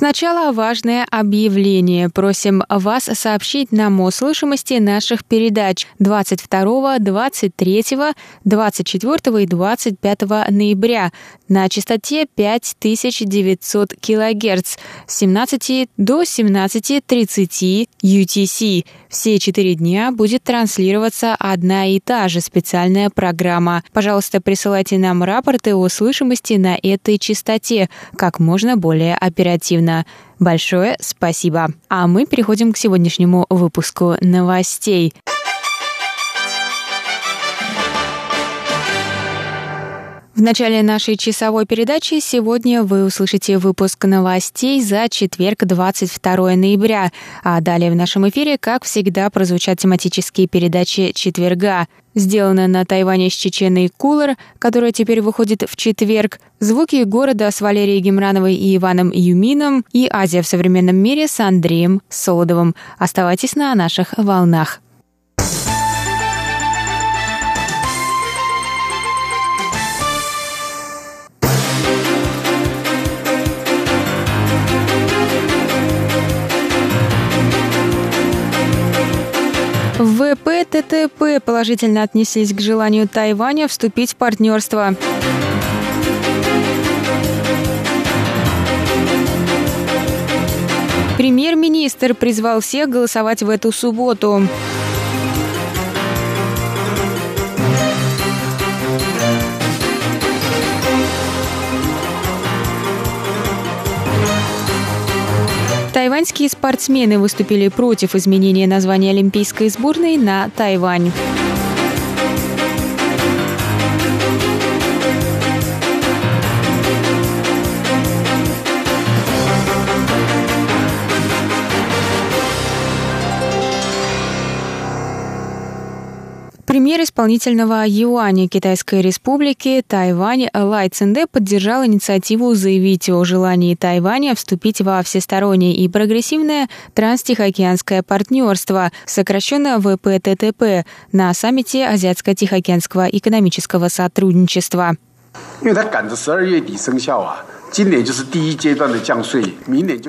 Сначала важное объявление. Просим вас сообщить нам о слышимости наших передач 22, 23, 24 и 25 ноября на частоте 5900 кГц с 17 до 17.30 UTC. Все четыре дня будет транслироваться одна и та же специальная программа. Пожалуйста, присылайте нам рапорты о слышимости на этой частоте как можно более оперативно. Анна. Большое спасибо. А мы переходим к сегодняшнему выпуску новостей. В начале нашей часовой передачи сегодня вы услышите выпуск новостей за четверг, 22 ноября. А далее в нашем эфире, как всегда, прозвучат тематические передачи четверга. Сделано на Тайване с Чеченой Кулер, которая теперь выходит в четверг. Звуки города с Валерией Гемрановой и Иваном Юмином и Азия в современном мире с Андреем Солодовым. Оставайтесь на наших волнах. ВПТТП положительно отнеслись к желанию Тайваня вступить в партнерство. Премьер-министр призвал всех голосовать в эту субботу. Тайваньские спортсмены выступили против изменения названия Олимпийской сборной на Тайвань. Премьер исполнительного юаня Китайской Республики Тайвань Лай Цинде поддержал инициативу заявить о желании Тайваня вступить во всестороннее и прогрессивное транстихоокеанское партнерство, сокращенно ВПТТП, на саммите Азиатско-Тихоокеанского экономического сотрудничества. 因为它赶着十二月底生效啊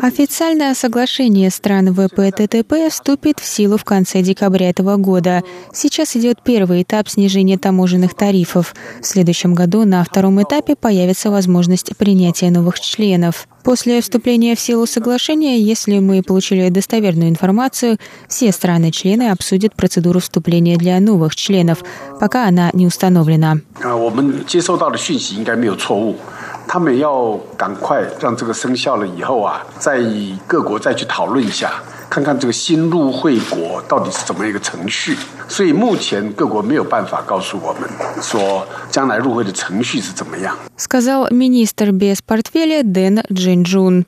，Официальное соглашение стран ВПТТП вступит в силу в конце декабря этого года. Сейчас идет первый этап снижения таможенных тарифов. В следующем году на втором этапе появится возможность принятия новых членов. После вступления в силу соглашения, если мы получили достоверную информацию, все страны-члены обсудят процедуру вступления для новых членов, пока она не установлена. 他们要赶快让这个生效了以后啊，在各国再去讨论一下，看看这个新入会国到底是怎么一个程序。所以目前各国没有办法告诉我们说将来入会的程序是怎么样。сказал министр без портфеля Дэн Джинджун.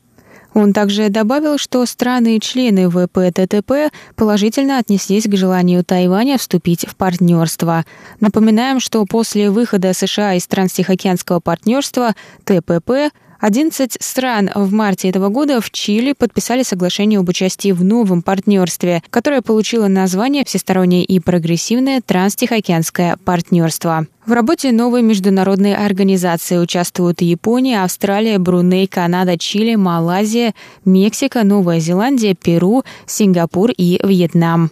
Он также добавил, что страны-члены ВПТТП положительно отнеслись к желанию Тайваня вступить в партнерство. Напоминаем, что после выхода США из Транстихоокеанского партнерства ТПП 11 стран в марте этого года в Чили подписали соглашение об участии в новом партнерстве, которое получило название «Всестороннее и прогрессивное транстихоокеанское партнерство». В работе новой международной организации участвуют Япония, Австралия, Бруней, Канада, Чили, Малайзия, Мексика, Новая Зеландия, Перу, Сингапур и Вьетнам.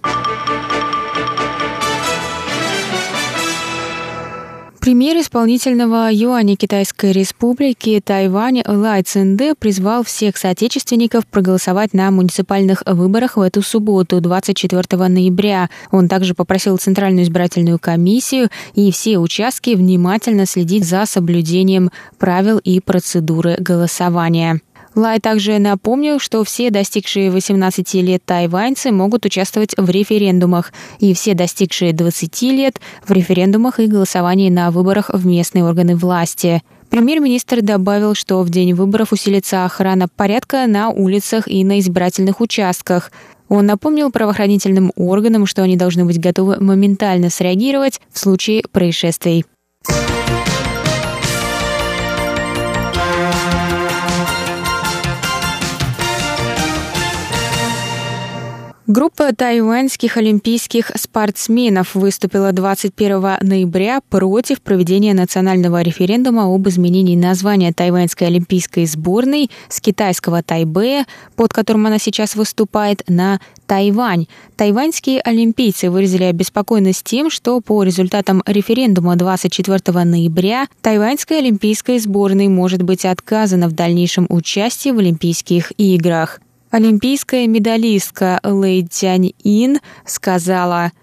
Премьер исполнительного юаня Китайской Республики Тайвань Лай Цинде призвал всех соотечественников проголосовать на муниципальных выборах в эту субботу, 24 ноября. Он также попросил Центральную избирательную комиссию и все участки внимательно следить за соблюдением правил и процедуры голосования. Лай также напомнил, что все достигшие 18 лет тайваньцы могут участвовать в референдумах, и все достигшие 20 лет в референдумах и голосовании на выборах в местные органы власти. Премьер-министр добавил, что в день выборов усилится охрана порядка на улицах и на избирательных участках. Он напомнил правоохранительным органам, что они должны быть готовы моментально среагировать в случае происшествий. Группа тайваньских олимпийских спортсменов выступила 21 ноября против проведения национального референдума об изменении названия тайваньской олимпийской сборной с китайского Тайбэя, под которым она сейчас выступает, на Тайвань. Тайваньские олимпийцы выразили обеспокоенность тем, что по результатам референдума 24 ноября тайваньской олимпийской сборной может быть отказано в дальнейшем участии в Олимпийских играх. Олимпийская медалистка Лэй Тянь Ин сказала,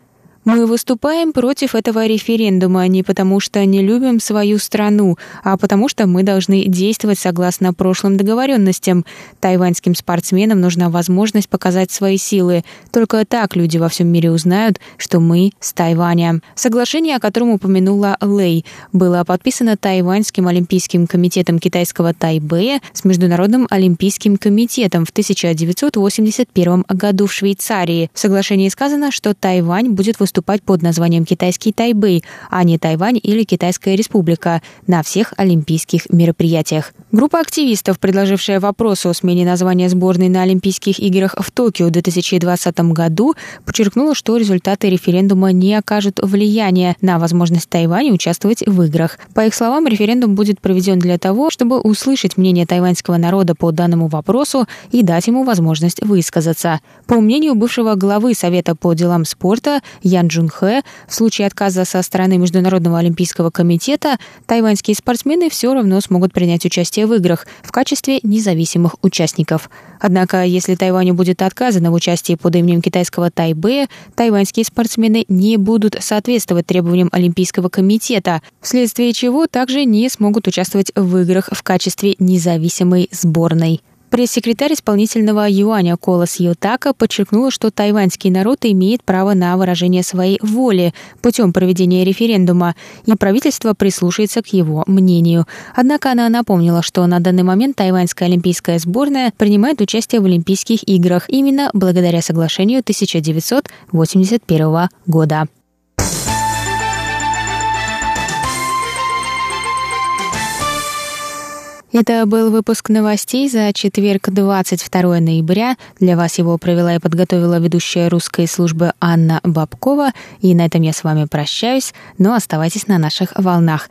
мы выступаем против этого референдума не потому, что не любим свою страну, а потому что мы должны действовать согласно прошлым договоренностям. Тайваньским спортсменам нужна возможность показать свои силы. Только так люди во всем мире узнают, что мы с Тайваня. Соглашение, о котором упомянула Лэй, было подписано Тайваньским олимпийским комитетом китайского Тайбэя с Международным олимпийским комитетом в 1981 году в Швейцарии. В соглашении сказано, что Тайвань будет выступать выступать под названием «Китайский Тайбэй», а не Тайвань или Китайская Республика на всех олимпийских мероприятиях. Группа активистов, предложившая вопрос о смене названия сборной на Олимпийских играх в Токио в 2020 году, подчеркнула, что результаты референдума не окажут влияния на возможность Тайваня участвовать в играх. По их словам, референдум будет проведен для того, чтобы услышать мнение тайваньского народа по данному вопросу и дать ему возможность высказаться. По мнению бывшего главы Совета по делам спорта Ян Джун в случае отказа со стороны Международного олимпийского комитета тайваньские спортсмены все равно смогут принять участие в играх в качестве независимых участников. Однако, если Тайваню будет отказано в участии под именем китайского Тайбэя, тайваньские спортсмены не будут соответствовать требованиям Олимпийского комитета, вследствие чего также не смогут участвовать в играх в качестве независимой сборной. Пресс-секретарь исполнительного юаня Колос Йотака подчеркнула, что тайваньский народ имеет право на выражение своей воли путем проведения референдума, и правительство прислушается к его мнению. Однако она напомнила, что на данный момент тайваньская олимпийская сборная принимает участие в Олимпийских играх именно благодаря соглашению 1981 года. Это был выпуск новостей за четверг, 22 ноября. Для вас его провела и подготовила ведущая русской службы Анна Бабкова. И на этом я с вами прощаюсь, но оставайтесь на наших волнах.